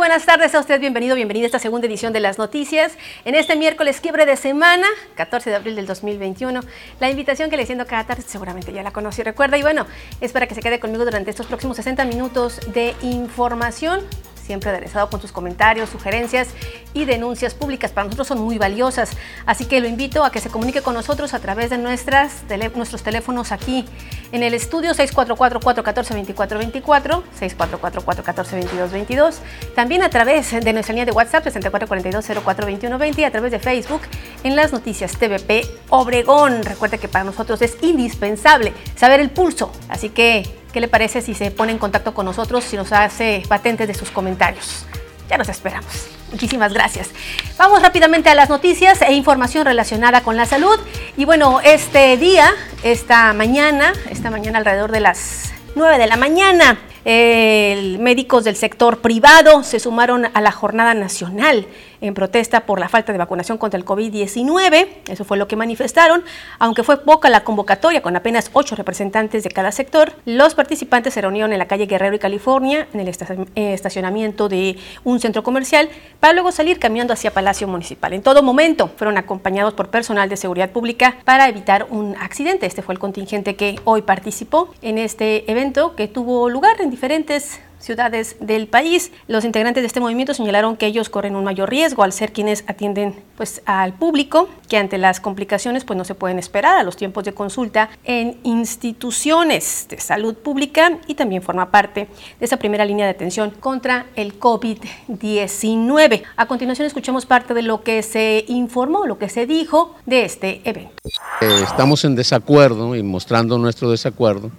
buenas tardes a usted, bienvenido, bienvenida a esta segunda edición de las noticias. En este miércoles quiebre de semana, 14 de abril del 2021, la invitación que le siento cada tarde seguramente ya la conocí, recuerda, y bueno, es para que se quede conmigo durante estos próximos 60 minutos de información siempre aderezado con sus comentarios, sugerencias y denuncias públicas. Para nosotros son muy valiosas, así que lo invito a que se comunique con nosotros a través de nuestras nuestros teléfonos aquí en el estudio 644-414-2424, 644-414-2222, también a través de nuestra línea de WhatsApp 6442-042120 y a través de Facebook en las noticias TVP Obregón. Recuerde que para nosotros es indispensable saber el pulso, así que ¿Qué le parece si se pone en contacto con nosotros, si nos hace patentes de sus comentarios? Ya nos esperamos. Muchísimas gracias. Vamos rápidamente a las noticias e información relacionada con la salud. Y bueno, este día, esta mañana, esta mañana alrededor de las 9 de la mañana, médicos del sector privado se sumaron a la jornada nacional en protesta por la falta de vacunación contra el COVID-19. Eso fue lo que manifestaron. Aunque fue poca la convocatoria, con apenas ocho representantes de cada sector, los participantes se reunieron en la calle Guerrero y California, en el eh, estacionamiento de un centro comercial, para luego salir caminando hacia Palacio Municipal. En todo momento fueron acompañados por personal de seguridad pública para evitar un accidente. Este fue el contingente que hoy participó en este evento que tuvo lugar en diferentes ciudades del país. Los integrantes de este movimiento señalaron que ellos corren un mayor riesgo al ser quienes atienden pues, al público, que ante las complicaciones pues, no se pueden esperar a los tiempos de consulta en instituciones de salud pública y también forma parte de esa primera línea de atención contra el COVID-19. A continuación escuchemos parte de lo que se informó, lo que se dijo de este evento. Eh, estamos en desacuerdo y mostrando nuestro desacuerdo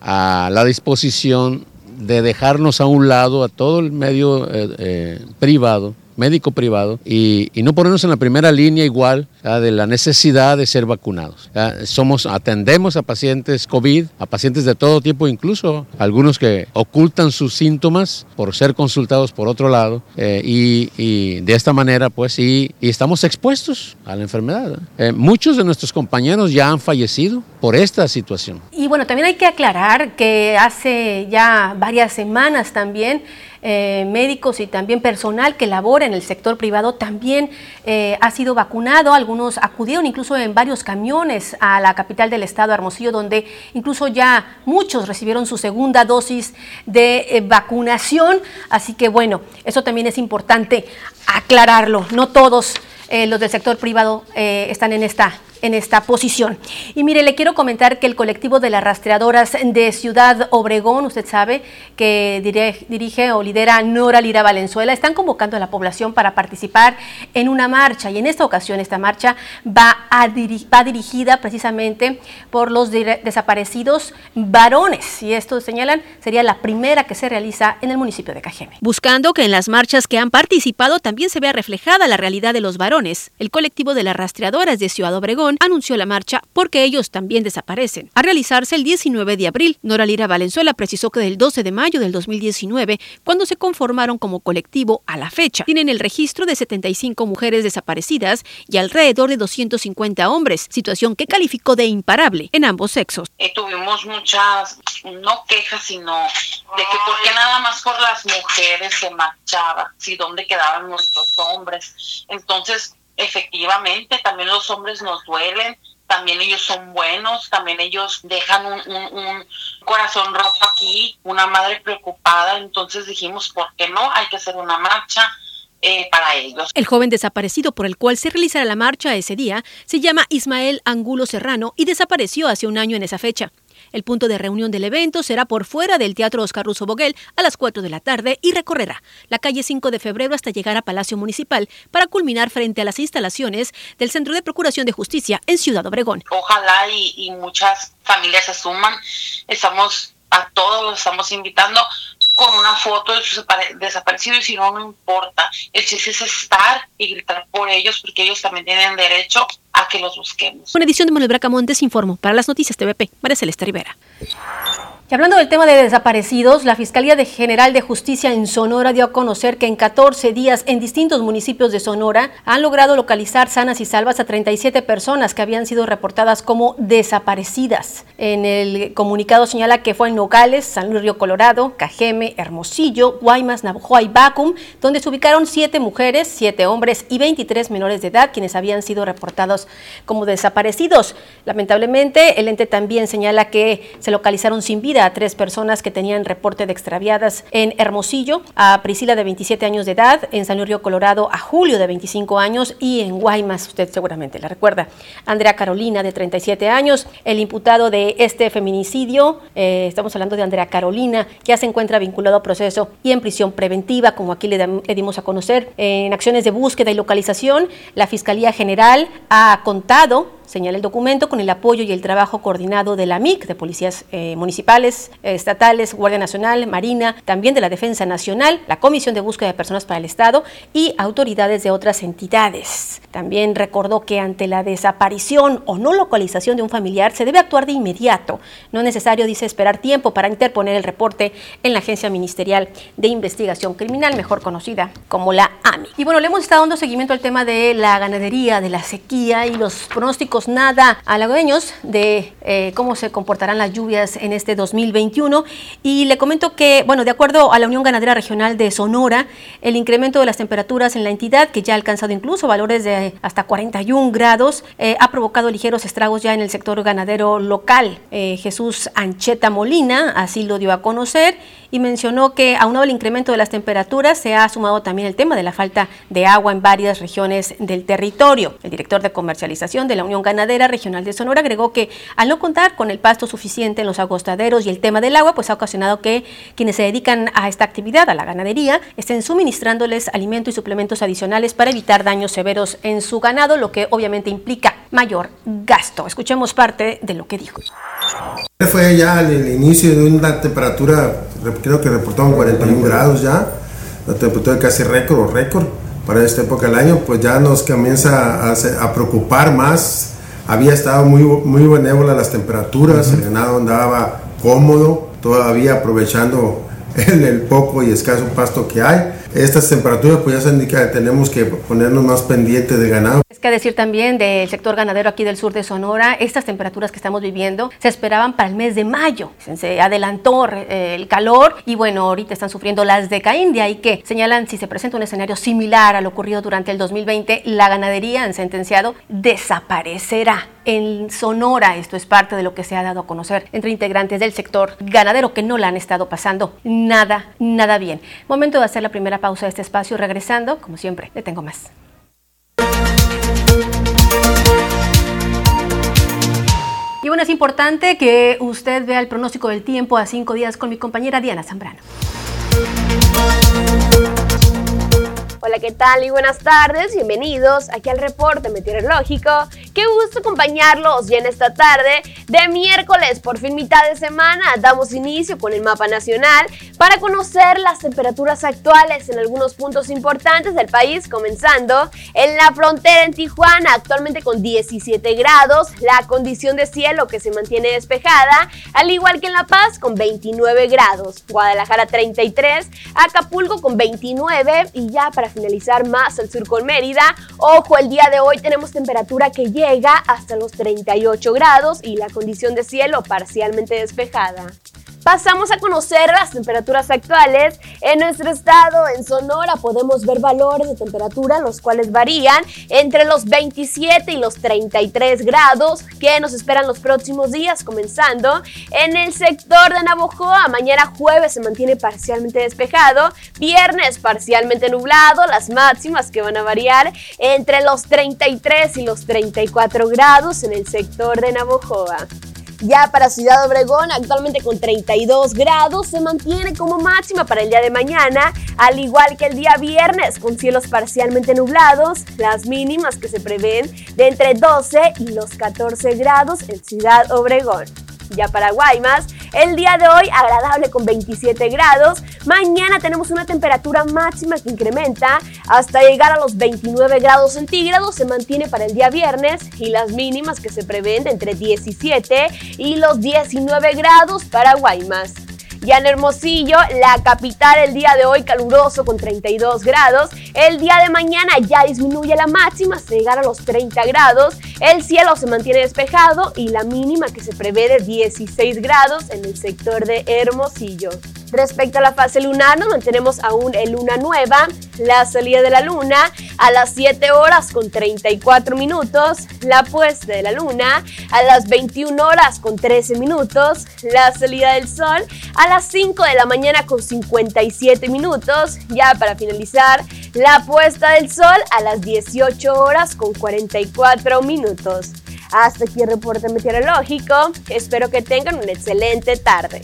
a la disposición de dejarnos a un lado a todo el medio eh, eh, privado médico privado y, no ponernos en la primera línea igual de la necesidad de ser vacunados. Somos, atendemos a pacientes COVID, a pacientes de todo tipo, incluso algunos que ocultan sus síntomas por ser consultados por otro lado eh, y, de esta manera pues y, y estamos expuestos a la enfermedad. Eh, muchos de nuestros compañeros ya han fallecido por esta situación. Y bueno, también hay que aclarar que hace ya varias semanas también eh, médicos y también personal que labora en el sector privado también eh, ha sido vacunado. Algunos acudieron incluso en varios camiones a la capital del estado, Hermosillo, donde incluso ya muchos recibieron su segunda dosis de eh, vacunación. Así que bueno, eso también es importante aclararlo. No todos los del sector privado están en esta en esta posición. Y mire, le quiero comentar que el colectivo de las rastreadoras de Ciudad Obregón, usted sabe que dirige, o lidera Nora Lira Valenzuela, están convocando a la población para participar en una marcha y en esta ocasión esta marcha va, dirigida precisamente por los desaparecidos varones y esto señalan sería la primera que se realiza en el municipio de Cajeme. Buscando que en las marchas que han participado también se vea reflejada la realidad de los varones, el colectivo de las rastreadoras de Ciudad Obregón anunció la marcha porque ellos también desaparecen. A realizarse el 19 de abril, Nora Lira Valenzuela precisó que del 12 de mayo del 2019, cuando se conformaron como colectivo a la fecha, tienen el registro de 75 mujeres desaparecidas y alrededor de 250 hombres, situación que calificó de imparable en ambos sexos. Tuvimos muchas, no quejas, sino de que por qué nada más por las mujeres se marchaba, si dónde quedaban nuestros hombres. Entonces, efectivamente, también los hombres nos duelen, también ellos son buenos, también ellos dejan un, corazón roto aquí, una madre preocupada, entonces dijimos, ¿por qué no? Hay que hacer una marcha. Eh, para ellos. El joven desaparecido por el cual se realizará la marcha ese día se llama Ismael Angulo Serrano y desapareció hace un año en esa fecha. El punto de reunión del evento será por fuera del Teatro Oscar Russo Boguel a las 4 de la tarde y recorrerá la calle 5 de febrero hasta llegar a Palacio Municipal para culminar frente a las instalaciones del Centro de Procuración de Justicia en Ciudad Obregón. Ojalá y, muchas familias se suman. Estamos a todos los estamos invitando con una foto de su desaparecido y si no, no importa. El chiste es estar y gritar por ellos porque ellos también tienen derecho a que los busquemos. Una edición de Manuel Bracamontes informo para las noticias TVP, María Celeste Rivera. Y hablando del tema de desaparecidos, la Fiscalía General de Justicia en Sonora dio a conocer que en 14 días en distintos municipios de Sonora han logrado localizar sanas y salvas a 37 personas que habían sido reportadas como desaparecidas. En el comunicado señala que fue en Nogales, San Luis Río Colorado, Cajeme, Hermosillo, Guaymas, Navajo y Bacum, donde se ubicaron 7 mujeres, 7 hombres y 23 menores de edad quienes habían sido reportados como desaparecidos. Lamentablemente, el ente también señala que se localizaron sin vida a tres personas que tenían reporte de extraviadas en Hermosillo, a Priscila de 27 años de edad, en San Luis Río Colorado a Julio de 25 años y en Guaymas, usted seguramente la recuerda, Andrea Carolina de 37 años, el imputado de este feminicidio, eh, estamos hablando de Andrea Carolina, ya se encuentra vinculado a proceso y en prisión preventiva, como aquí le, le dimos a conocer, en acciones de búsqueda y localización, la Fiscalía General ha contado señala el documento, con el apoyo y el trabajo coordinado de la MIC, de policías eh, municipales, estatales, Guardia Nacional, Marina, también de la Defensa Nacional, la Comisión de Búsqueda de Personas para el Estado y autoridades de otras entidades. También recordó que ante la desaparición o no localización de un familiar se debe actuar de inmediato. No es necesario, dice, esperar tiempo para interponer el reporte en la Agencia Ministerial de Investigación Criminal, mejor conocida como la AMI. Y bueno, le hemos estado dando seguimiento al tema de la ganadería, de la sequía y los pronósticos nada halagüeños de eh, cómo se comportarán las lluvias en este 2021. Y le comento que, bueno, de acuerdo a la Unión Ganadera Regional de Sonora, el incremento de las temperaturas en la entidad, que ya ha alcanzado incluso valores de hasta 41 grados, eh, ha provocado ligeros estragos ya en el sector ganadero local. Eh, Jesús Ancheta Molina así lo dio a conocer y mencionó que aunado al incremento de las temperaturas se ha sumado también el tema de la falta de agua en varias regiones del territorio. El director de comercialización de la Unión Ganadera Regional de Sonora agregó que al no contar con el pasto suficiente en los agostaderos y el tema del agua, pues ha ocasionado que quienes se dedican a esta actividad, a la ganadería, estén suministrándoles alimento y suplementos adicionales para evitar daños severos en su ganado, lo que obviamente implica mayor gasto. Escuchemos parte de lo que dijo. Fue ya el, inicio de una temperatura, creo que reportaron 41 grados ya, la temperatura casi récord o récord para esta época del año, pues ya nos comienza a, preocupar más. Había estado muy, muy benévola las temperaturas, el ganado andaba cómodo, todavía aprovechando el, el poco y escaso pasto que hay estas temperaturas pues ya se indica que tenemos que ponernos más pendientes de ganado. Es que decir también del sector ganadero aquí del sur de Sonora, estas temperaturas que estamos viviendo se esperaban para el mes de mayo. Se adelantó eh, el calor y bueno, ahorita están sufriendo las de Caín, de ahí que señalan si se presenta un escenario similar a lo ocurrido durante el 2020, la ganadería, han sentenciado, desaparecerá en Sonora. Esto es parte de lo que se ha dado a conocer entre integrantes del sector ganadero que no la han estado pasando nada, nada bien. Momento de hacer la primera pausa de este espacio. Regresando, como siempre, le tengo más. Y bueno, es importante que usted vea el pronóstico del tiempo a cinco días con mi compañera Diana Zambrano. Hola, ¿qué tal? Y buenas tardes, bienvenidos aquí al reporte meteorológico. Qué gusto acompañarlos y en esta tarde de miércoles, por fin mitad de semana, damos inicio con el mapa nacional para conocer las temperaturas actuales en algunos puntos importantes del país, comenzando en la frontera en Tijuana, actualmente con 17 grados, la condición de cielo que se mantiene despejada, al igual que en La Paz con 29 grados, Guadalajara 33, Acapulco con 29 y ya para finalizar más al sur con Mérida. Ojo, el día de hoy tenemos temperatura que llega hasta los 38 grados y la condición de cielo parcialmente despejada. Pasamos a conocer las temperaturas actuales. En nuestro estado, en Sonora, podemos ver valores de temperatura, los cuales varían entre los 27 y los 33 grados que nos esperan los próximos días, comenzando en el sector de Navojoa. Mañana jueves se mantiene parcialmente despejado, viernes parcialmente nublado, las máximas que van a variar entre los 33 y los 34 grados en el sector de Navojoa. Ya para Ciudad Obregón, actualmente con 32 grados, se mantiene como máxima para el día de mañana, al igual que el día viernes, con cielos parcialmente nublados, las mínimas que se prevén de entre 12 y los 14 grados en Ciudad Obregón. Ya para Guaymas, el día de hoy agradable con 27 grados, Mañana tenemos una temperatura máxima que incrementa hasta llegar a los 29 grados centígrados. Se mantiene para el día viernes y las mínimas que se prevén entre 17 y los 19 grados para Guaymas. Ya en Hermosillo, la capital, el día de hoy caluroso con 32 grados. El día de mañana ya disminuye la máxima hasta llegar a los 30 grados. El cielo se mantiene despejado y la mínima que se prevé de 16 grados en el sector de Hermosillo. Respecto a la fase lunar, nos mantenemos aún en luna nueva, la salida de la luna a las 7 horas con 34 minutos, la puesta de la luna a las 21 horas con 13 minutos, la salida del sol a las 5 de la mañana con 57 minutos, ya para finalizar, la puesta del sol a las 18 horas con 44 minutos. Hasta aquí el reporte meteorológico, espero que tengan una excelente tarde.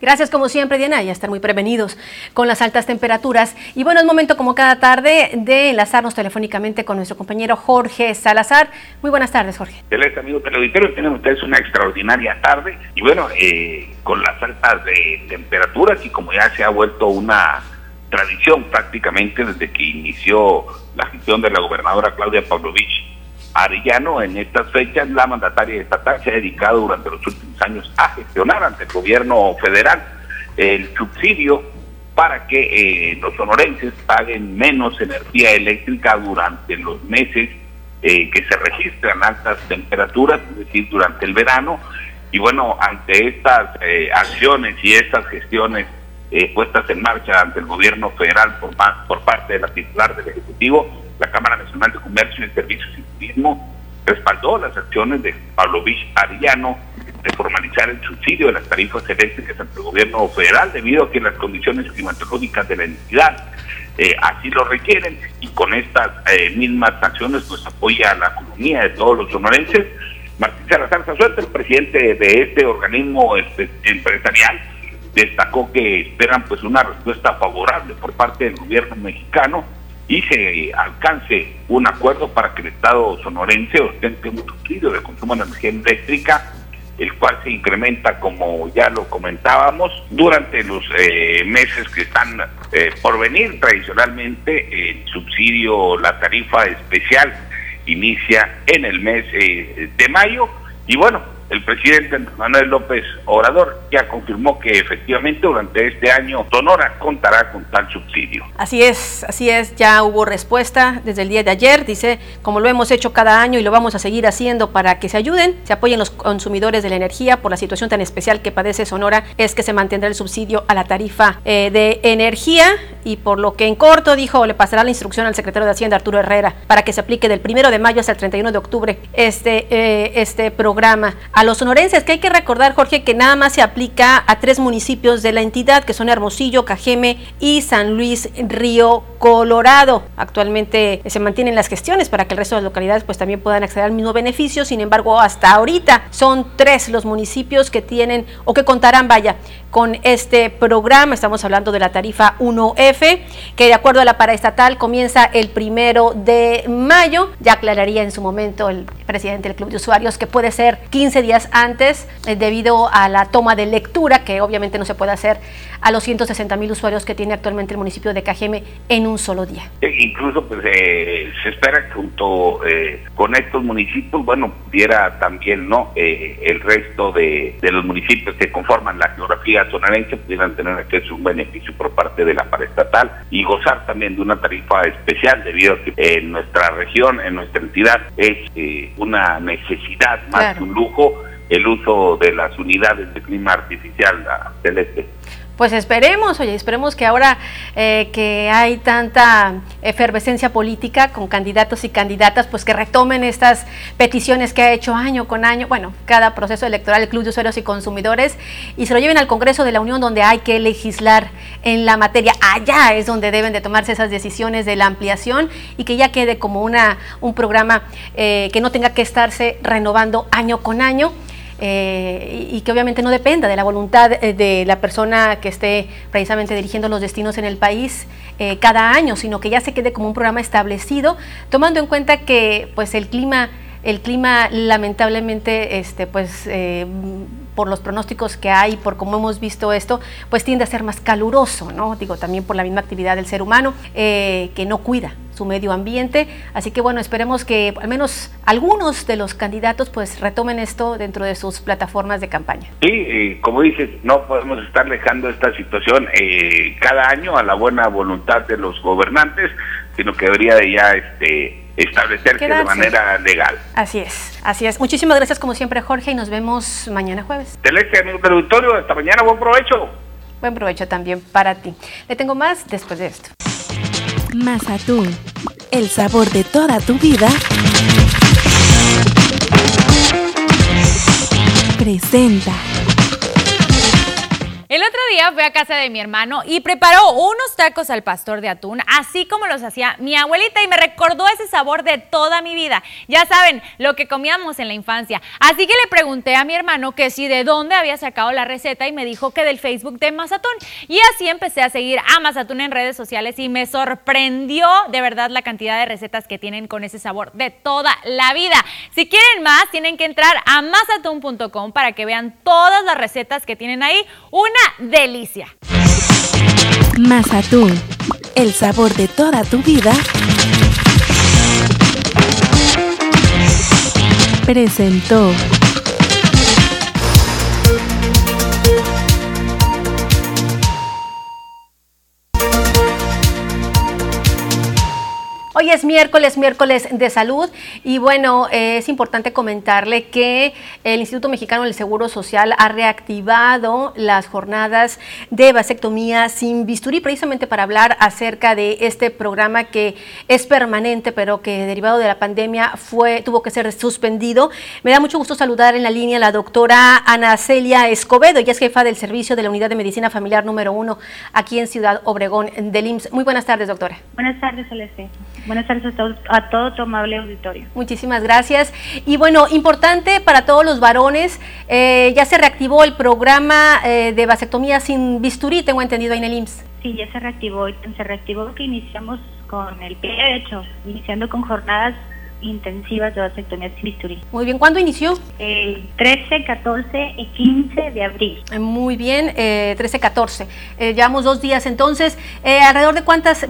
Gracias como siempre Diana, ya están muy prevenidos con las altas temperaturas. Y bueno, es momento como cada tarde de enlazarnos telefónicamente con nuestro compañero Jorge Salazar. Muy buenas tardes Jorge. Excelente amigo teleauditorio, tienen ustedes una extraordinaria tarde y bueno, eh, con las altas de temperaturas y como ya se ha vuelto una tradición prácticamente desde que inició la gestión de la gobernadora Claudia Pavlovich Arellano, en estas fechas, la mandataria estatal se ha dedicado durante los últimos años a gestionar ante el gobierno federal el subsidio para que eh, los sonorenses paguen menos energía eléctrica durante los meses eh, que se registran altas temperaturas, es decir, durante el verano. Y bueno, ante estas eh, acciones y estas gestiones puestas en marcha ante el gobierno federal por, por parte de la titular del Ejecutivo, la Cámara Nacional de Comercio y Servicios y Turismo respaldó las acciones de Pablo Vich Arillano de formalizar el subsidio de las tarifas eléctricas ante el gobierno federal debido a que las condiciones climatológicas de la entidad eh, así lo requieren y con estas eh, mismas acciones pues apoya la economía de todos los sonorenses. Martín Salazar Suelta, el presidente de este organismo este, empresarial, destacó que esperan pues una respuesta favorable por parte del gobierno mexicano y se alcance un acuerdo para que el Estado sonorense ostente un subsidio de consumo de energía eléctrica, el cual se incrementa, como ya lo comentábamos, durante los eh, meses que están eh, por venir. Tradicionalmente, el subsidio, la tarifa especial, inicia en el mes eh, de mayo. Y bueno, el presidente Manuel López Obrador ya confirmó que efectivamente durante este año Sonora contará con tal subsidio. Así es, así es, ya hubo respuesta desde el día de ayer, dice, como lo hemos hecho cada año y lo vamos a seguir haciendo para que se ayuden, se apoyen los consumidores de la energía por la situación tan especial que padece Sonora, es que se mantendrá el subsidio a la tarifa eh, de energía y por lo que en corto dijo, le pasará la instrucción al secretario de Hacienda Arturo Herrera para que se aplique del primero de mayo hasta el 31 de octubre este, eh, este programa a los sonorenses, que hay que recordar, Jorge, que nada más se aplica a tres municipios de la entidad, que son Hermosillo, Cajeme y San Luis Río Colorado. Actualmente se mantienen las gestiones para que el resto de las localidades pues también puedan acceder al mismo beneficio, sin embargo, hasta ahorita son tres los municipios que tienen o que contarán, vaya, con este programa. Estamos hablando de la tarifa 1F, que de acuerdo a la paraestatal comienza el primero de mayo. Ya aclararía en su momento el presidente del Club de Usuarios que puede ser 15 días antes eh, debido a la toma de lectura, que obviamente no se puede hacer a los 160 mil usuarios que tiene actualmente el municipio de Cajeme en un solo día. E incluso pues eh, se espera que junto eh, con estos municipios, bueno, pudiera también no el resto de, de los municipios que conforman la geografía sonorense pudieran tener acceso a un beneficio por parte de la paraestatal y gozar también de una tarifa especial debido a que en nuestra región, en nuestra entidad, es eh, una necesidad más que un lujo el uso de las unidades de clima artificial celeste. Pues esperemos, oye, esperemos que ahora eh, que hay tanta efervescencia política con candidatos y candidatas, pues que retomen estas peticiones que ha hecho año con año, bueno, cada proceso electoral, el Club de Usuarios y Consumidores, y se lo lleven al Congreso de la Unión donde hay que legislar en la materia. Allá es donde deben de tomarse esas decisiones de la ampliación y que ya quede como una, un programa eh, que no tenga que estarse renovando año con año eh, y, que obviamente no dependa de la voluntad eh, de la persona que esté precisamente dirigiendo los destinos en el país eh, cada año, sino que ya se quede como un programa establecido, tomando en cuenta que pues el clima el clima lamentablemente este pues por los pronósticos que hay, por cómo hemos visto esto, pues tiende a ser más caluroso, ¿no? Digo, también por la misma actividad del ser humano eh, que no cuida su medio ambiente. Así que bueno, esperemos que al menos algunos de los candidatos pues retomen esto dentro de sus plataformas de campaña. Sí, como dices, no podemos estar dejando esta situación eh, cada año a la buena voluntad de los gobernantes, sino que debería de ya este, establecerse de manera legal. Así es, así es. Muchísimas gracias como siempre Jorge y nos vemos mañana jueves. Celeste, amigo del auditorio, hasta mañana, buen provecho. Buen provecho también para ti. Le tengo más después de esto. Mazatún, el sabor de toda tu vida. Presenta. El otro día fui a casa de mi hermano y preparó unos tacos al pastor de atún, así como los hacía mi abuelita y me recordó ese sabor de toda mi vida. Ya saben, lo que comíamos en la infancia. Así que le pregunté a mi hermano que si de dónde había sacado la receta y me dijo que del Facebook de Mazatún. Y así empecé a seguir a Mazatún en redes sociales y me sorprendió de verdad la cantidad de recetas que tienen con ese sabor de toda la vida. Si quieren más, tienen que entrar a mazatún.com para que vean todas las recetas que tienen ahí. Una delicia. Mazatún, el sabor de toda tu vida. Presentó. Hoy es miércoles, miércoles de salud y bueno, eh, es importante comentarle que el Instituto Mexicano del Seguro Social ha reactivado las jornadas de vasectomía sin bisturí precisamente para hablar acerca de este programa que es permanente pero que derivado de la pandemia fue tuvo que ser suspendido. Me da mucho gusto saludar en la línea a la doctora Ana Celia Escobedo, ella es jefa del servicio de la Unidad de Medicina Familiar número uno aquí en Ciudad Obregón del IMSS. Muy buenas tardes, doctora. Buenas tardes, Celeste. Buenas tardes a todo, a todo tu amable auditorio. Muchísimas gracias. Y bueno, importante para todos los varones, eh, ya se reactivó el programa eh, de vasectomía sin bisturí, tengo entendido ahí en el IMSS. Sí, ya se reactivó, se reactivó que iniciamos con el pie derecho, iniciando con jornadas intensivas de vasectomía sin. Muy bien, ¿cuándo inició? El 13, 14 y 15 de abril. Eh, muy bien, eh, 13, 14. Eh, llevamos dos días entonces. Eh, ¿Alrededor de cuántos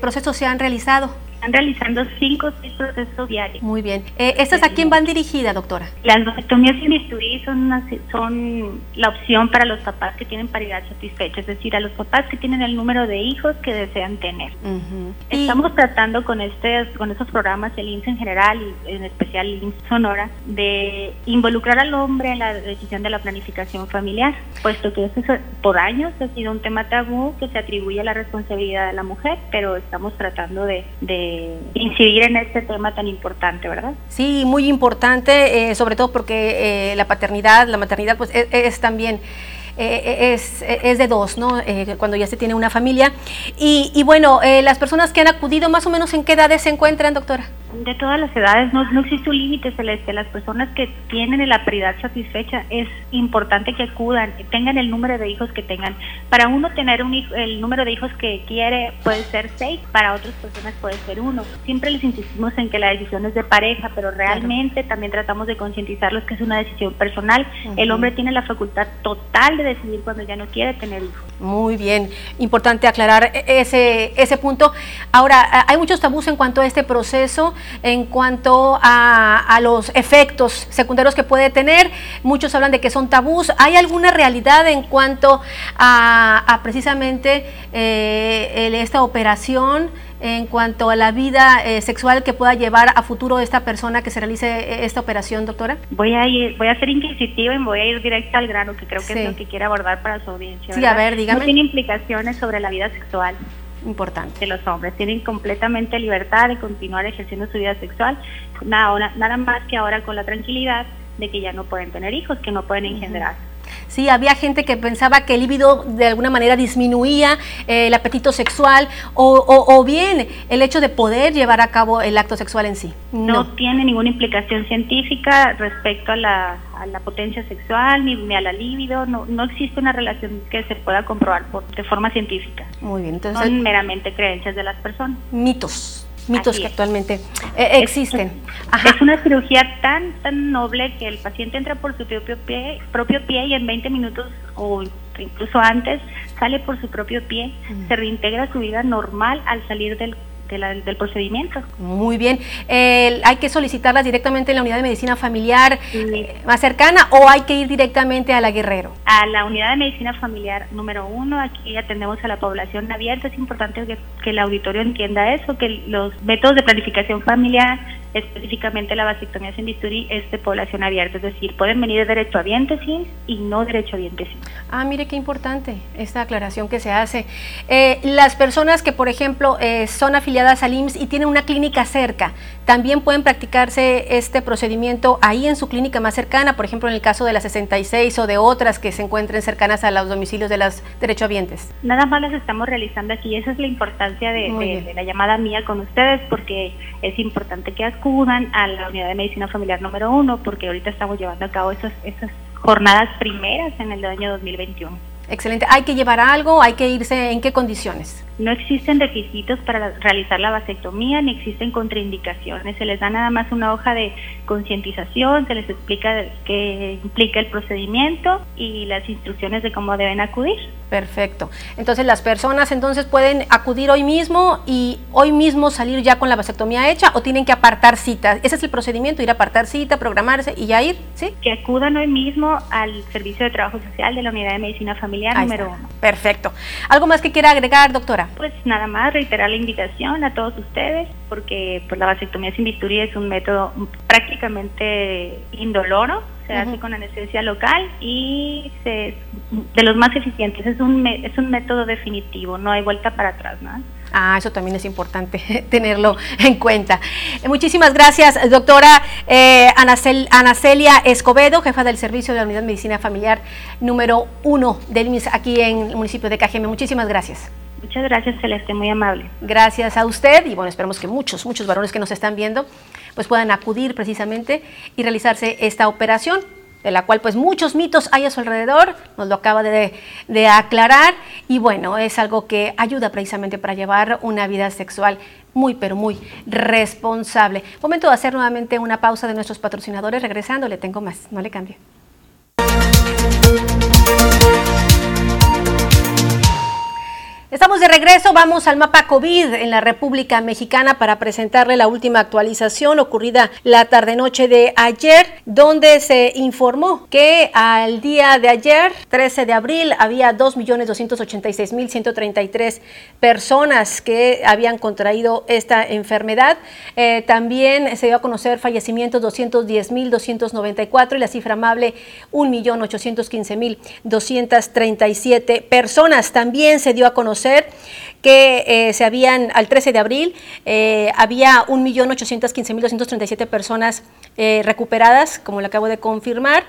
procesos se han realizado? Están realizando cinco o seis procesos diarios. Muy bien. Eh, ¿Estas a quién van dirigidas, doctora? Las vasectomías sin bisturí son, son la opción para los papás que tienen paridad satisfecha, es decir, a los papás que tienen el número de hijos que desean tener. Estamos tratando con este, con estos programas, el INSS en general y en especial el INSS Sonora, de involucrar al hombre en la decisión de la planificación familiar, puesto que eso por años ha sido un tema tabú que se atribuye a la responsabilidad de la mujer, pero estamos tratando de incidir en este tema tan importante, ¿verdad? Sí, muy importante, eh, sobre todo porque eh, la paternidad, la maternidad, pues es, es también eh, es, es, de dos, ¿no? Eh, cuando ya se tiene una familia. Y, y bueno, eh, las personas que han acudido, más o menos, ¿en qué edades se encuentran, doctora? De todas las edades, no, no existe un límite celeste. Las personas que tienen la paridad satisfecha es importante que acudan, tengan el número de hijos que tengan. Para uno tener un hijo, el número de hijos que quiere puede ser seis, para otras personas puede ser uno. Siempre les insistimos en que la decisión es de pareja, pero realmente también tratamos de concientizarlos que es una decisión personal. El hombre tiene la facultad total de decidir cuando ya no quiere tener hijos. Muy bien, importante aclarar e-, ese, ese punto. Ahora, hay muchos tabús en cuanto a este proceso, en cuanto a, a los efectos secundarios que puede tener. Muchos hablan de que son tabús. ¿Hay alguna realidad en cuanto a, precisamente eh, esta operación? En cuanto a la vida eh, sexual que pueda llevar a futuro esta persona que se realice eh, esta operación, doctora? Voy a ir, voy a ser inquisitiva y voy a ir directa al grano, que creo que es lo que quiere abordar para su audiencia. Sí, a ver, dígame. No tiene implicaciones sobre la vida sexual. Importante. De los hombres. Tienen completamente libertad de continuar ejerciendo su vida sexual, nada, nada más que ahora con la tranquilidad de que ya no pueden tener hijos, que no pueden engendrar. Sí, había gente que pensaba que el líbido de alguna manera disminuía eh, el apetito sexual o, o, o, bien el hecho de poder llevar a cabo el acto sexual en sí. No, no tiene ninguna implicación científica respecto a la, a la potencia sexual ni, ni, a la líbido. No, no existe una relación que se pueda comprobar por, de forma científica. Muy bien, entonces. Son meramente creencias de las personas. Mitos. Mitos que actualmente eh, existen. Es, una cirugía tan tan noble que el paciente entra por su propio pie, propio pie y en 20 minutos o incluso antes sale por su propio pie, se reintegra a su vida normal al salir del del procedimiento. Muy bien. ¿Hay que solicitarlas directamente en la unidad de medicina familiar eh, más cercana o hay que ir directamente a la Guerrero? A la unidad de medicina familiar número uno, aquí atendemos a la población abierta. Es importante que, que el auditorio entienda eso, que los métodos de planificación familiar específicamente la vasectomía sin bisturí es de población abierta, es decir, pueden venir de derecho a sí y no derecho a sí. Ah, mire qué importante esta aclaración que se hace. Eh, las personas que, por ejemplo, eh, son afiliadas al IMSS y tienen una clínica cerca, también pueden practicarse este procedimiento ahí en su clínica más cercana, por ejemplo, en el caso de la 66 o de otras que se encuentren cercanas a los domicilios de las derechohabientes. Nada más las estamos realizando aquí, esa es la importancia de, la llamada mía con ustedes, porque es importante que acudan a la unidad de medicina familiar número uno, porque ahorita estamos llevando a cabo esas, esas jornadas primeras en el año 2021. Excelente. ¿Hay que llevar algo? ¿Hay que irse en qué condiciones? No existen requisitos para realizar la vasectomía ni existen contraindicaciones. Se les da nada más una hoja de concientización, se les explica qué implica el procedimiento y las instrucciones de cómo deben acudir. Perfecto. Entonces las personas entonces pueden acudir hoy mismo y hoy mismo salir ya con la vasectomía hecha o tienen que apartar citas. Ese es el procedimiento, ir a apartar cita, programarse y ya ir, ¿sí? Que acudan hoy mismo al Servicio de Trabajo Social de la Unidad de Medicina Familiar número uno. Perfecto. ¿Algo más que quiera agregar, doctora? Pues nada más reiterar la invitación a todos ustedes porque pues, la vasectomía sin bisturí es un método prácticamente indoloro se hace con anestesia local y se, de los más eficientes. Es un, es un método definitivo, no hay vuelta para atrás. ¿no? Ah, eso también es importante tenerlo en cuenta. muchísimas gracias, doctora eh, Anacelia Escobedo, jefa del servicio de la Unidad de Medicina Familiar número uno del MIS aquí en el municipio de Cajeme. Muchísimas gracias. Muchas gracias, Celeste, muy amable. Gracias a usted y bueno, esperemos que muchos, muchos varones que nos están viendo pues puedan acudir precisamente y realizarse esta operación de la cual pues muchos mitos hay a su alrededor, nos lo acaba de, de, aclarar y bueno, es algo que ayuda precisamente para llevar una vida sexual muy pero muy responsable. Momento de hacer nuevamente una pausa de nuestros patrocinadores, regresando, le tengo más, no le cambie. Estamos de regreso, vamos al mapa COVID en la República Mexicana para presentarle la última actualización ocurrida la tarde-noche de ayer, donde se informó que al día de ayer, 13 de abril, había 2.286.133 personas que habían contraído esta enfermedad. Eh, también se dio a conocer fallecimientos 210.294 y la cifra amable 1.815.237 personas. También se dio a conocer que eh, se habían, al 13 de abril, eh, había 1.815.237 personas eh, recuperadas, como lo acabo de confirmar,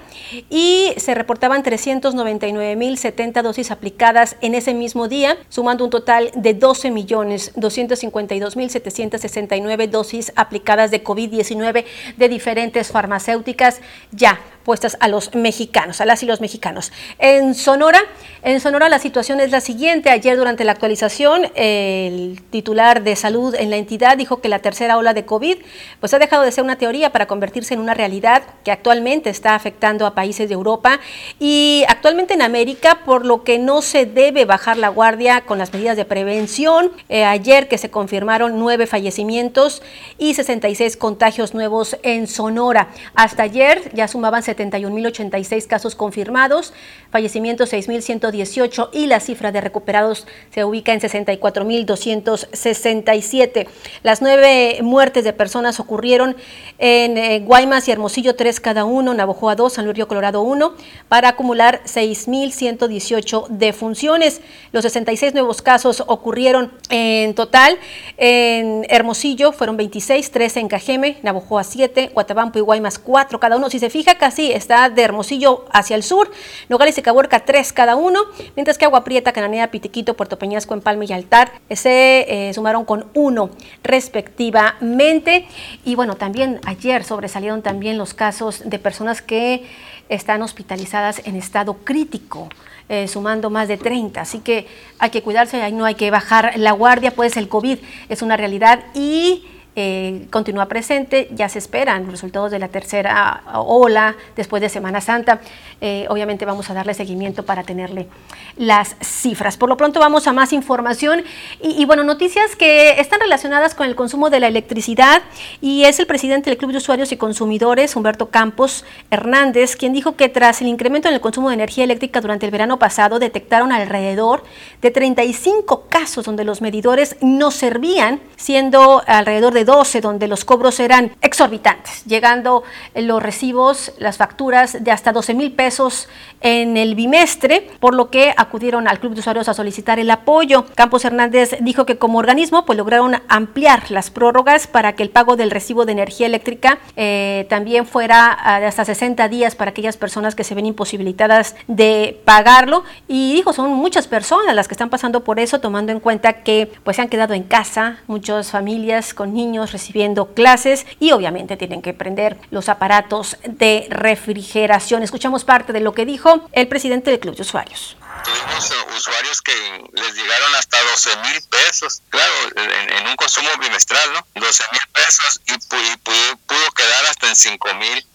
y se reportaban 399.070 dosis aplicadas en ese mismo día, sumando un total de 12.252.769 dosis aplicadas de COVID-19 de diferentes farmacéuticas ya puestas a los mexicanos, a las y los mexicanos. En Sonora, en Sonora la situación es la siguiente. Ayer durante la actualización, el titular de salud en la entidad dijo que la tercera ola de COVID pues ha dejado de ser una teoría para convertirse en una realidad que actualmente está afectando a países de Europa y actualmente en América, por lo que no se debe bajar la guardia con las medidas de prevención. Eh, ayer que se confirmaron nueve fallecimientos y 66 contagios nuevos en Sonora. Hasta ayer ya sumaban 71.086 casos confirmados, fallecimientos 6.118 y la cifra de recuperados se ubica en 64.267. Las nueve muertes de personas ocurrieron en eh, Guaymas y Hermosillo, tres cada uno, Navojoa 2, San Luis Río Colorado 1, para acumular 6.118 defunciones. Los 66 nuevos casos ocurrieron en total en Hermosillo, fueron 26, 13 en Cajeme, Navojoa 7, Guatabampo y Guaymas 4 cada uno. Si se fija, casi está de Hermosillo hacia el sur, Nogales y Caborca tres cada uno, mientras que Agua Prieta, Cananea, Pitiquito, Puerto Peñasco, Empalme y Altar se eh, sumaron con uno respectivamente. Y bueno, también ayer sobresalieron también los casos de personas que están hospitalizadas en estado crítico. Eh, sumando más de 30. Así que hay que cuidarse, ahí no hay que bajar la guardia, pues el COVID es una realidad y eh, continúa presente, ya se esperan los resultados de la tercera ola después de Semana Santa. Eh, obviamente vamos a darle seguimiento para tenerle las cifras. Por lo pronto vamos a más información y, bueno, noticias que están relacionadas con el consumo de la electricidad y es el presidente del Club de Usuarios y Consumidores, Humberto Campos Hernández, quien dijo que tras el incremento en el consumo de energía eléctrica durante el verano pasado detectaron alrededor de 35 casos donde los medidores no servían, siendo alrededor de 12 donde los cobros eran exorbitantes, llegando los recibos, las facturas de hasta 12 mil pesos en el bimestre, por lo que acudieron al Club de Usuarios a solicitar el apoyo. Campos Hernández dijo que como organismo pues lograron ampliar las prórrogas para que el pago del recibo de energía eléctrica eh, también fuera de hasta 60 días para aquellas personas que se ven imposibilitadas de pagarlo y dijo son muchas personas las que están pasando por eso tomando en cuenta que pues se han quedado en casa muchas familias con niños recibiendo clases y obviamente tienen que prender los aparatos de refrigeración. Escuchamos parte de lo que dijo el presidente del Club de Usuarios. Tuvimos eh, usuarios que les llegaron hasta 12 mil pesos, claro, en, un consumo bimestral, ¿no? 12 mil pesos y, pudo, quedar hasta en 5 mil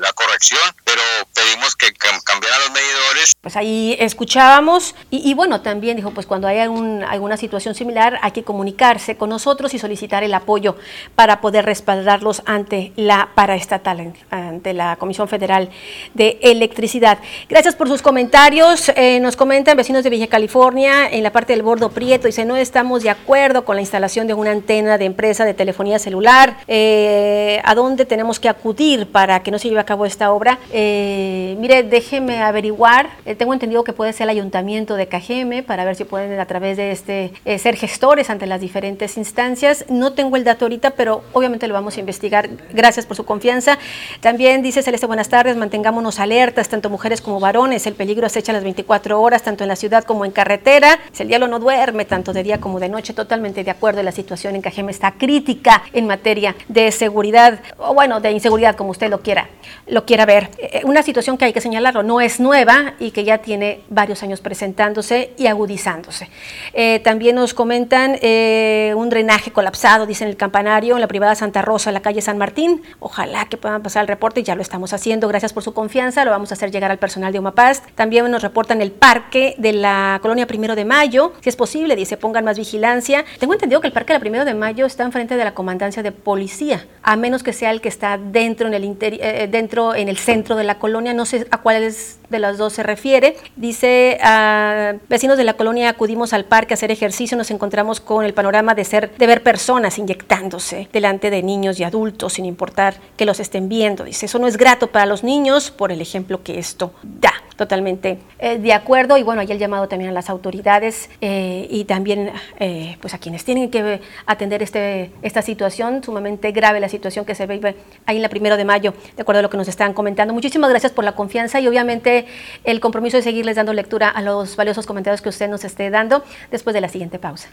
la corrección, pero pedimos que cambiaran los medidores. Pues ahí escuchábamos y, bueno, también dijo, pues cuando hay alguna situación similar hay que comunicarse con nosotros y solicitar el apoyo para poder respaldarlos ante la paraestatal, ante la Comisión Federal de Electricidad. Gracias por sus comentarios. Eh, nos comentan vecinos de Villa California en la parte del bordo Prieto, dice, no estamos de acuerdo con la instalación de una antena de empresa de telefonía celular. Eh, ¿A dónde tenemos que acudir para que no se lleve a cabo esta obra? Eh, mire, déjeme averiguar. tengo entendido que puede ser el ayuntamiento de Cajeme para ver si pueden a través de este ser gestores ante las diferentes instancias. No tengo el dato ahorita, pero obviamente lo vamos a investigar. Gracias por su confianza. También dice Celeste, buenas tardes, mantengámonos alertas, tanto mujeres como varones. El peligro acecha las 24 horas, tanto en la ciudad como en carretera. El diablo no duerme, tanto de día como de noche. Totalmente de acuerdo. La situación en Cajeme está crítica en materia de seguridad, o bueno, de inseguridad, como usted lo quiera, lo quiera ver. Eh, una situación que hay que señalarlo, no es nueva y que ya tiene varios años presentándose y agudizándose. Eh, también nos comentan eh, un drenaje colapsado, dicen el campanario, en la privada Santa Rosa, en la calle San Martín. Ojalá que puedan pasar el reporte, ya lo estamos haciendo. Gracias por su confianza, lo vamos a hacer llegar al personal de Omapaz. También nos reportan el parque de la colonia Primero de Mayo, si es posible, dice, pongan más vigilancia. Tengo entendido que el parque de la Primero de Mayo está enfrente de la comandancia de policía, a menos que sea el que está dentro en el, eh, dentro en el centro de la colonia, no sé a cuáles de las dos se refiere. Dice, a vecinos de la colonia acudimos al parque a hacer ejercicio, nos encontramos con el panorama de ser de ver personas inyectándose delante de niños y adultos sin importar que los estén viendo. Dice, eso no es grato para los niños por el ejemplo que esto da. Totalmente eh, de acuerdo y bueno, hay el llamado también a las autoridades eh, y también eh, pues a quienes tienen que atender este, esta situación, sumamente grave la situación que se vive ahí en la primero de mayo, de acuerdo a lo que nos están comentando. Muchísimas gracias por la confianza y obviamente el compromiso de seguirles dando lectura a los valiosos comentarios que usted nos esté dando después de la siguiente pausa.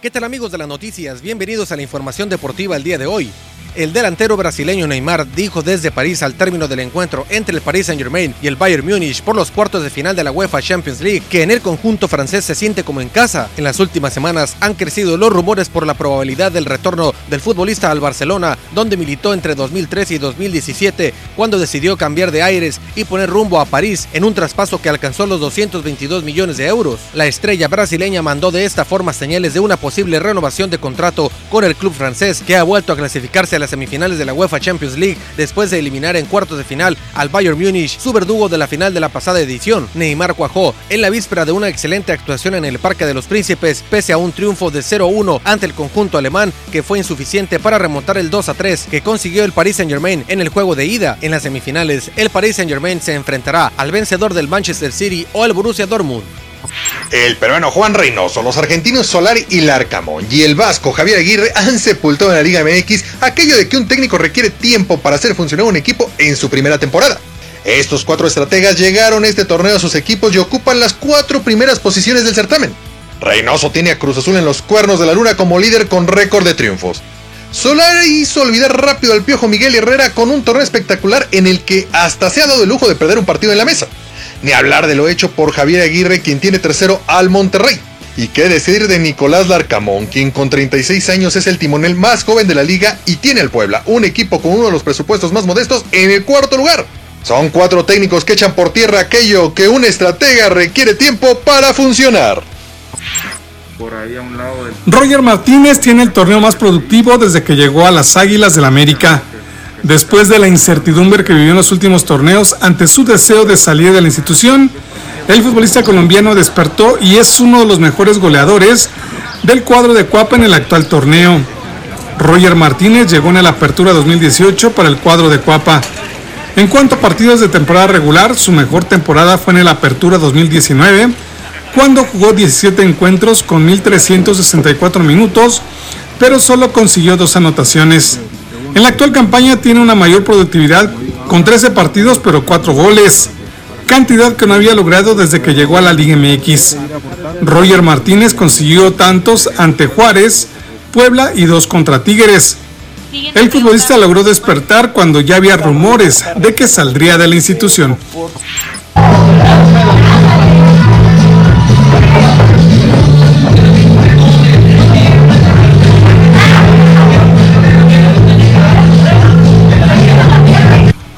¿Qué tal amigos de las noticias? Bienvenidos a la información deportiva el día de hoy. El delantero brasileño Neymar dijo desde París al término del encuentro entre el Paris Saint-Germain y el Bayern Múnich por los cuartos de final de la UEFA Champions League que en el conjunto francés se siente como en casa. En las últimas semanas han crecido los rumores por la probabilidad del retorno del futbolista al Barcelona, donde militó entre 2013 y 2017, cuando decidió cambiar de aires y poner rumbo a París en un traspaso que alcanzó los 222 millones de euros. La estrella brasileña mandó de esta forma señales de una posible renovación de contrato con el club francés que ha vuelto a clasificarse las semifinales de la UEFA Champions League después de eliminar en cuartos de final al Bayern Múnich, su verdugo de la final de la pasada edición. Neymar cuajó en la víspera de una excelente actuación en el Parque de los Príncipes, pese a un triunfo de 0-1 ante el conjunto alemán que fue insuficiente para remontar el 2-3 que consiguió el Paris Saint-Germain en el juego de ida. En las semifinales, el Paris Saint-Germain se enfrentará al vencedor del Manchester City o al Borussia Dortmund. El peruano Juan Reynoso, los argentinos Solari y Larcamón y el vasco Javier Aguirre han sepultado en la Liga MX aquello de que un técnico requiere tiempo para hacer funcionar un equipo en su primera temporada. Estos cuatro estrategas llegaron este torneo a sus equipos y ocupan las cuatro primeras posiciones del certamen. Reynoso tiene a Cruz Azul en los cuernos de la luna como líder con récord de triunfos. Solari hizo olvidar rápido al piojo Miguel Herrera con un torneo espectacular en el que hasta se ha dado el lujo de perder un partido en la mesa. Ni hablar de lo hecho por Javier Aguirre, quien tiene tercero al Monterrey. Y qué decir de Nicolás Larcamón, quien con 36 años es el timonel más joven de la liga y tiene al Puebla, un equipo con uno de los presupuestos más modestos, en el cuarto lugar. Son cuatro técnicos que echan por tierra aquello que un estratega requiere tiempo para funcionar. Roger Martínez tiene el torneo más productivo desde que llegó a las Águilas del América. Después de la incertidumbre que vivió en los últimos torneos ante su deseo de salir de la institución, el futbolista colombiano despertó y es uno de los mejores goleadores del cuadro de Cuapa en el actual torneo. Roger Martínez llegó en la apertura 2018 para el cuadro de Cuapa. En cuanto a partidos de temporada regular, su mejor temporada fue en la apertura 2019, cuando jugó 17 encuentros con 1.364 minutos, pero solo consiguió dos anotaciones. En la actual campaña tiene una mayor productividad con 13 partidos pero 4 goles, cantidad que no había logrado desde que llegó a la Liga MX. Roger Martínez consiguió tantos ante Juárez, Puebla y dos contra Tigres. El futbolista logró despertar cuando ya había rumores de que saldría de la institución.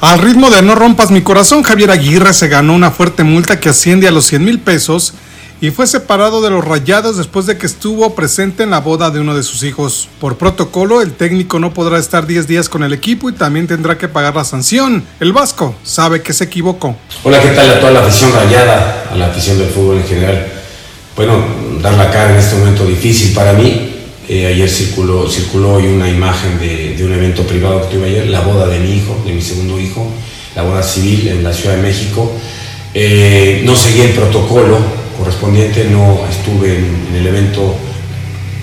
Al ritmo de No rompas mi corazón, Javier Aguirre se ganó una fuerte multa que asciende a los 100 mil pesos y fue separado de los rayados después de que estuvo presente en la boda de uno de sus hijos. Por protocolo, el técnico no podrá estar 10 días con el equipo y también tendrá que pagar la sanción. El Vasco sabe que se equivocó. Hola, ¿qué tal a toda la afición rayada, a la afición del fútbol en general? Bueno, dar la cara en este momento difícil para mí. Eh, ayer circuló, circuló hoy una imagen de, un evento privado que tuve ayer, la boda de mi hijo, de mi segundo hijo, la boda civil en la Ciudad de México. Eh, no seguí el protocolo correspondiente, no estuve en, el evento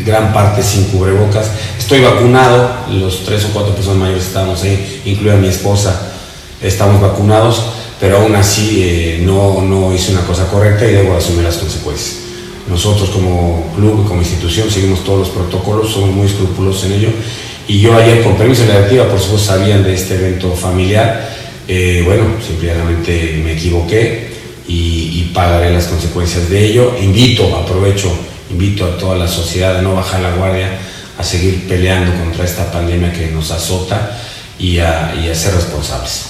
gran parte sin cubrebocas. Estoy vacunado, los tres o cuatro personas mayores estamos ahí, incluida mi esposa, estamos vacunados, pero aún así eh, no, no hice una cosa correcta y debo asumir las consecuencias. Nosotros como club, como institución, seguimos todos los protocolos, somos muy escrupulosos en ello. Y yo ayer, con permiso de la directiva, por supuesto, sabían de este evento familiar. Eh, bueno, simplemente me equivoqué, y, pagaré las consecuencias de ello. Invito, aprovecho, invito a toda la sociedad a no bajar la guardia, a seguir peleando contra esta pandemia que nos azota y a, y a ser responsables.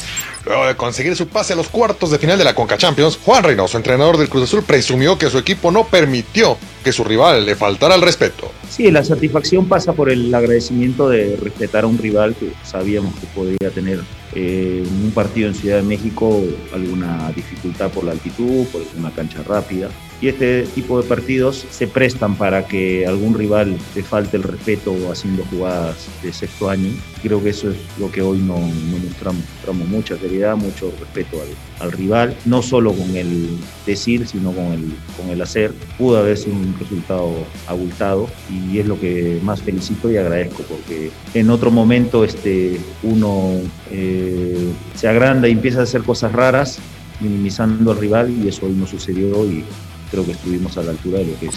De conseguir su pase a los cuartos de final de la Conca Champions, Juan Reynoso, entrenador del Cruz Azul, presumió que su equipo no permitió que su rival le faltara el respeto. Sí, la satisfacción pasa por el agradecimiento de respetar a un rival que sabíamos que podría tener eh, un partido en Ciudad de México alguna dificultad por la altitud, por una cancha rápida. Y este tipo de partidos se prestan para que algún rival le falte el respeto haciendo jugadas de sexto año. Creo que eso es lo que hoy no, mostramos, mostramos mucha seriedad, mucho respeto al, al, rival, no solo con el decir, sino con el, con el hacer. Pudo haber sido un resultado abultado y es lo que más felicito y agradezco porque en otro momento este, uno... Eh, se agranda y empieza a hacer cosas raras, minimizando al rival y eso hoy no sucedió y creo que estuvimos a la altura de lo que es.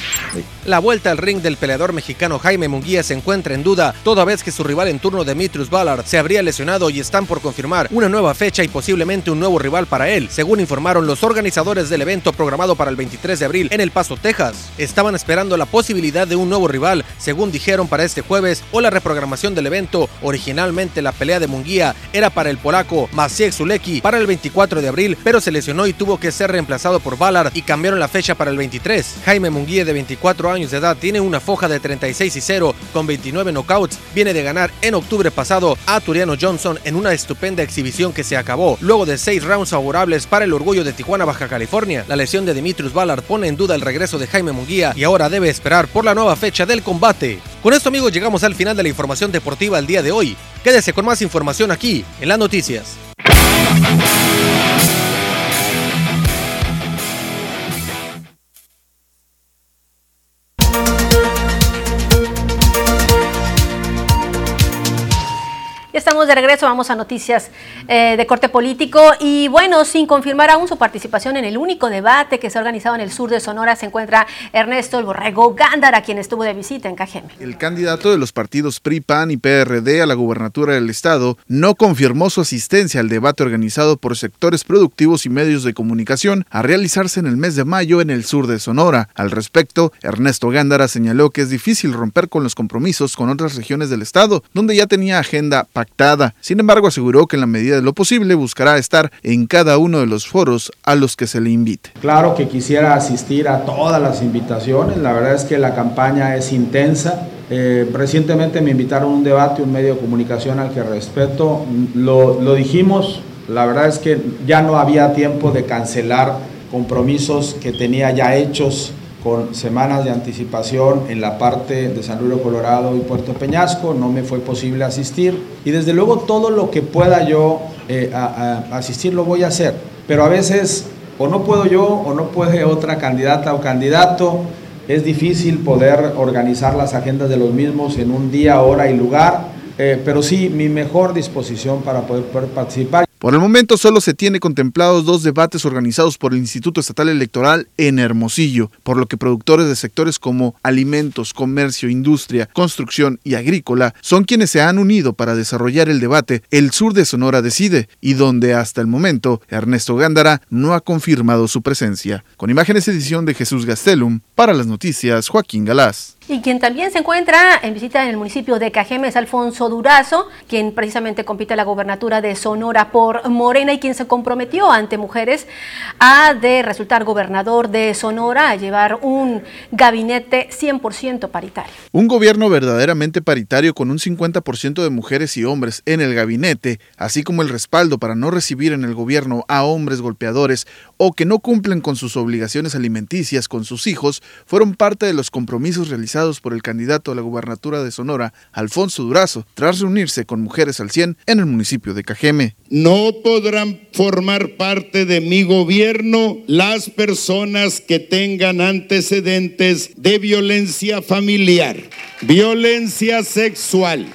La vuelta al ring del peleador mexicano Jaime Munguía se encuentra en duda, toda vez que su rival en turno Demetrius Ballard se habría lesionado y están por confirmar una nueva fecha y posiblemente un nuevo rival para él, según informaron los organizadores del evento programado para el 23 de abril en El Paso, Texas. Estaban esperando la posibilidad de un nuevo rival, según dijeron para este jueves, o la reprogramación del evento. Originalmente la pelea de Munguía era para el polaco Maciej Zuleki para el 24 de abril, pero se lesionó y tuvo que ser reemplazado por Ballard y cambiaron la fecha para para el 23. Jaime Munguía, de 24 años de edad, tiene una foja de 36 y 0 con 29 knockouts. Viene de ganar en octubre pasado a Turiano Johnson en una estupenda exhibición que se acabó luego de seis rounds favorables para el orgullo de Tijuana, Baja California. La lesión de Dimitrius Ballard pone en duda el regreso de Jaime Munguía y ahora debe esperar por la nueva fecha del combate. Con esto amigos llegamos al final de la información deportiva el día de hoy. Quédese con más información aquí en las noticias. De regreso, vamos a noticias eh, de corte político y bueno, sin confirmar aún su participación en el único debate que se ha organizado en el sur de Sonora, se encuentra Ernesto El Borrego Gándara, quien estuvo de visita en Cajeme. El candidato de los partidos PRI, PAN y PRD a la gubernatura del estado no confirmó su asistencia al debate organizado por sectores productivos y medios de comunicación a realizarse en el mes de mayo en el sur de Sonora. Al respecto, Ernesto Gándara señaló que es difícil romper con los compromisos con otras regiones del estado, donde ya tenía agenda pactada. Sin embargo, aseguró que en la medida de lo posible buscará estar en cada uno de los foros a los que se le invite. Claro que quisiera asistir a todas las invitaciones, la verdad es que la campaña es intensa. Eh, recientemente me invitaron a un debate, un medio de comunicación al que respeto, lo, lo dijimos, la verdad es que ya no había tiempo de cancelar compromisos que tenía ya hechos con semanas de anticipación en la parte de San Luis Colorado y Puerto Peñasco, no me fue posible asistir. Y desde luego todo lo que pueda yo eh, asistir lo voy a hacer, pero a veces o no puedo yo o no puede otra candidata o candidato, es difícil poder organizar las agendas de los mismos en un día, hora y lugar, eh, pero sí mi mejor disposición para poder, poder participar. Por el momento solo se tiene contemplados dos debates organizados por el Instituto Estatal Electoral en Hermosillo, por lo que productores de sectores como alimentos, comercio, industria, construcción y agrícola son quienes se han unido para desarrollar el debate El Sur de Sonora decide y donde hasta el momento Ernesto Gándara no ha confirmado su presencia. Con imágenes edición de Jesús Gastelum, para las noticias Joaquín Galás. Y quien también se encuentra en visita en el municipio de Cajeme es Alfonso Durazo, quien precisamente compite a la gobernatura de Sonora por Morena y quien se comprometió ante mujeres a de resultar gobernador de Sonora, a llevar un gabinete 100% paritario. Un gobierno verdaderamente paritario con un 50% de mujeres y hombres en el gabinete, así como el respaldo para no recibir en el gobierno a hombres golpeadores o que no cumplen con sus obligaciones alimenticias con sus hijos, fueron parte de los compromisos realizados por el candidato a la gubernatura de Sonora, Alfonso Durazo, tras reunirse con mujeres al 100 en el municipio de Cajeme. No podrán formar parte de mi gobierno las personas que tengan antecedentes de violencia familiar, violencia sexual,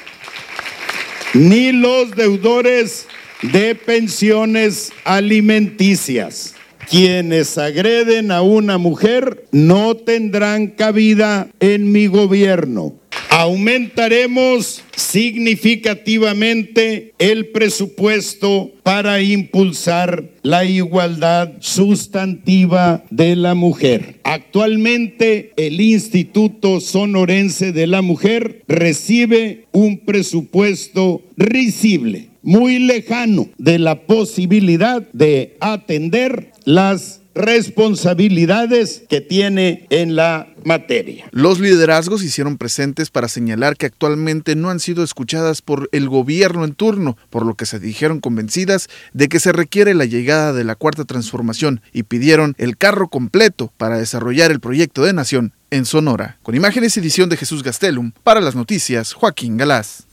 ni los deudores de pensiones alimenticias quienes agreden a una mujer no tendrán cabida en mi gobierno. Aumentaremos significativamente el presupuesto para impulsar la igualdad sustantiva de la mujer. Actualmente el Instituto Sonorense de la Mujer recibe un presupuesto risible, muy lejano de la posibilidad de atender las responsabilidades que tiene en la materia. Los liderazgos hicieron presentes para señalar que actualmente no han sido escuchadas por el gobierno en turno, por lo que se dijeron convencidas de que se requiere la llegada de la cuarta transformación y pidieron el carro completo para desarrollar el proyecto de nación en Sonora. Con imágenes y edición de Jesús Gastelum, para las noticias, Joaquín Galás.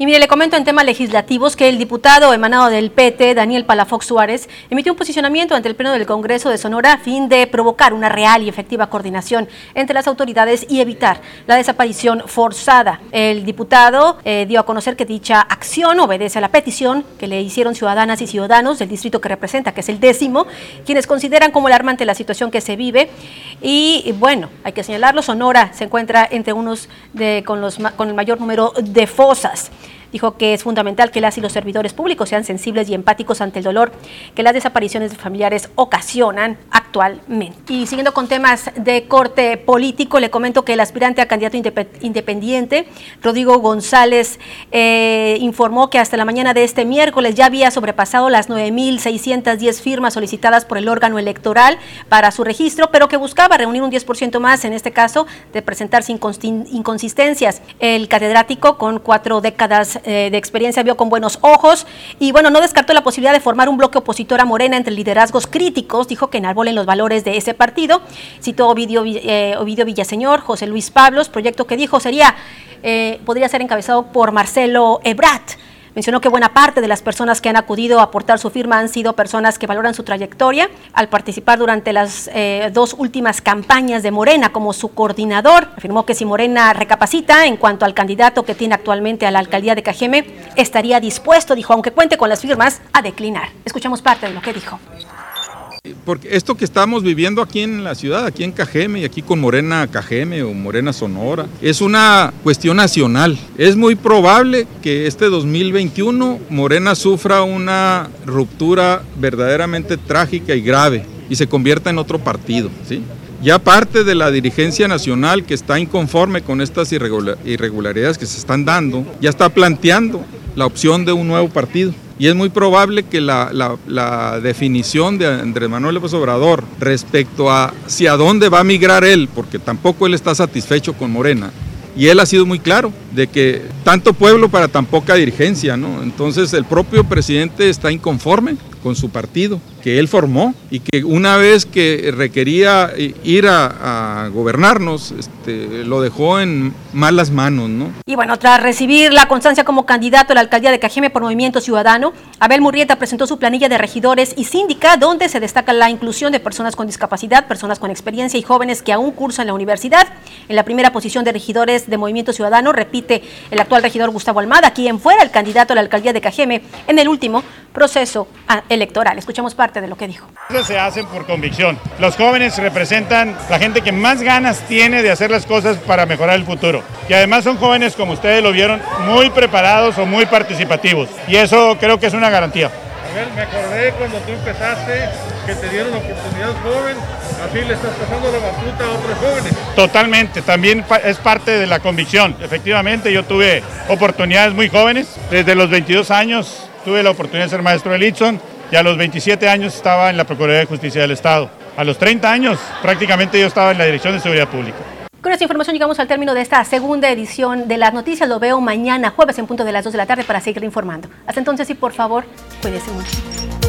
Y mire, le comento en temas legislativos que el diputado emanado del PT, Daniel Palafox Suárez, emitió un posicionamiento ante el Pleno del Congreso de Sonora a fin de provocar una real y efectiva coordinación entre las autoridades y evitar la desaparición forzada. El diputado eh, dio a conocer que dicha acción obedece a la petición que le hicieron ciudadanas y ciudadanos del distrito que representa, que es el décimo, quienes consideran como alarmante la situación que se vive. Y bueno, hay que señalarlo, Sonora se encuentra entre unos con el mayor número de fosas. Dijo que es fundamental que las y los servidores públicos sean sensibles y empáticos ante el dolor que las desapariciones de familiares ocasionan actualmente. Y siguiendo con temas de corte político, le comento que el aspirante a candidato independiente, Rodrigo González, eh, informó que hasta la mañana de este miércoles ya había sobrepasado las 9.610 firmas solicitadas por el órgano electoral para su registro, pero que buscaba reunir un 10% más, en este caso, de presentarse inconsistencias. El catedrático, con cuatro décadas eh, de experiencia vio con buenos ojos y bueno, no descartó la posibilidad de formar un bloque opositor a Morena entre liderazgos críticos, dijo que enarbolen los valores de ese partido. Citó Ovidio, eh, Ovidio Villaseñor, José Luis Pablos, proyecto que dijo sería, eh, podría ser encabezado por Marcelo Ebrat Mencionó que buena parte de las personas que han acudido a aportar su firma han sido personas que valoran su trayectoria al participar durante las eh, dos últimas campañas de Morena como su coordinador. Afirmó que si Morena recapacita en cuanto al candidato que tiene actualmente a la alcaldía de Cajeme, estaría dispuesto, dijo, aunque cuente con las firmas, a declinar. Escuchamos parte de lo que dijo. Porque esto que estamos viviendo aquí en la ciudad, aquí en Cajeme y aquí con Morena Cajeme o Morena Sonora, es una cuestión nacional. Es muy probable que este 2021 Morena sufra una ruptura verdaderamente trágica y grave y se convierta en otro partido. Ya parte de la dirigencia nacional que está inconforme con estas irregularidades que se están dando, ya está planteando la opción de un nuevo partido y es muy probable que la, definición de Andrés Manuel López Obrador respecto a hacia dónde va a migrar él, porque tampoco él está satisfecho con Morena, y él ha sido muy claro de que tanto pueblo para tan poca dirigencia, ¿no? Entonces el propio presidente está inconforme con su partido que él formó y que una vez que requería ir a, gobernarnos, este, lo dejó en malas manos, ¿no? Y bueno, tras recibir la constancia como candidato a la alcaldía de Cajeme por Movimiento Ciudadano, Abel Murrieta presentó su planilla de regidores y síndica, donde se destaca la inclusión de personas con discapacidad, personas con experiencia y jóvenes que aún cursan la universidad. En la primera posición de regidores de Movimiento Ciudadano repite el actual regidor Gustavo Almada, quien fuera el candidato a la alcaldía de Cajeme en el último proceso electoral. Escuchamos parte de lo que dijo. Se hacen por convicción. Los jóvenes representan la gente que más ganas tiene de hacer las cosas para mejorar el futuro. Y además son jóvenes, como ustedes lo vieron, muy preparados o muy participativos. Y eso creo que es una garantía. A ver, me acordé cuando tú empezaste que te dieron oportunidad joven, así le estás pasando la batuta a otros jóvenes. Totalmente, también es parte de la convicción. Efectivamente, yo tuve oportunidades muy jóvenes, desde los 22 años tuve la oportunidad de ser maestro de Litson y a los 27 años estaba en la Procuraduría de Justicia del Estado. A los 30 años prácticamente yo estaba en la Dirección de Seguridad Pública. Con esta información llegamos al término de esta segunda edición de las noticias. Lo veo mañana, jueves en punto de las 2 de la tarde para seguir informando. Hasta entonces y por favor, cuídense mucho.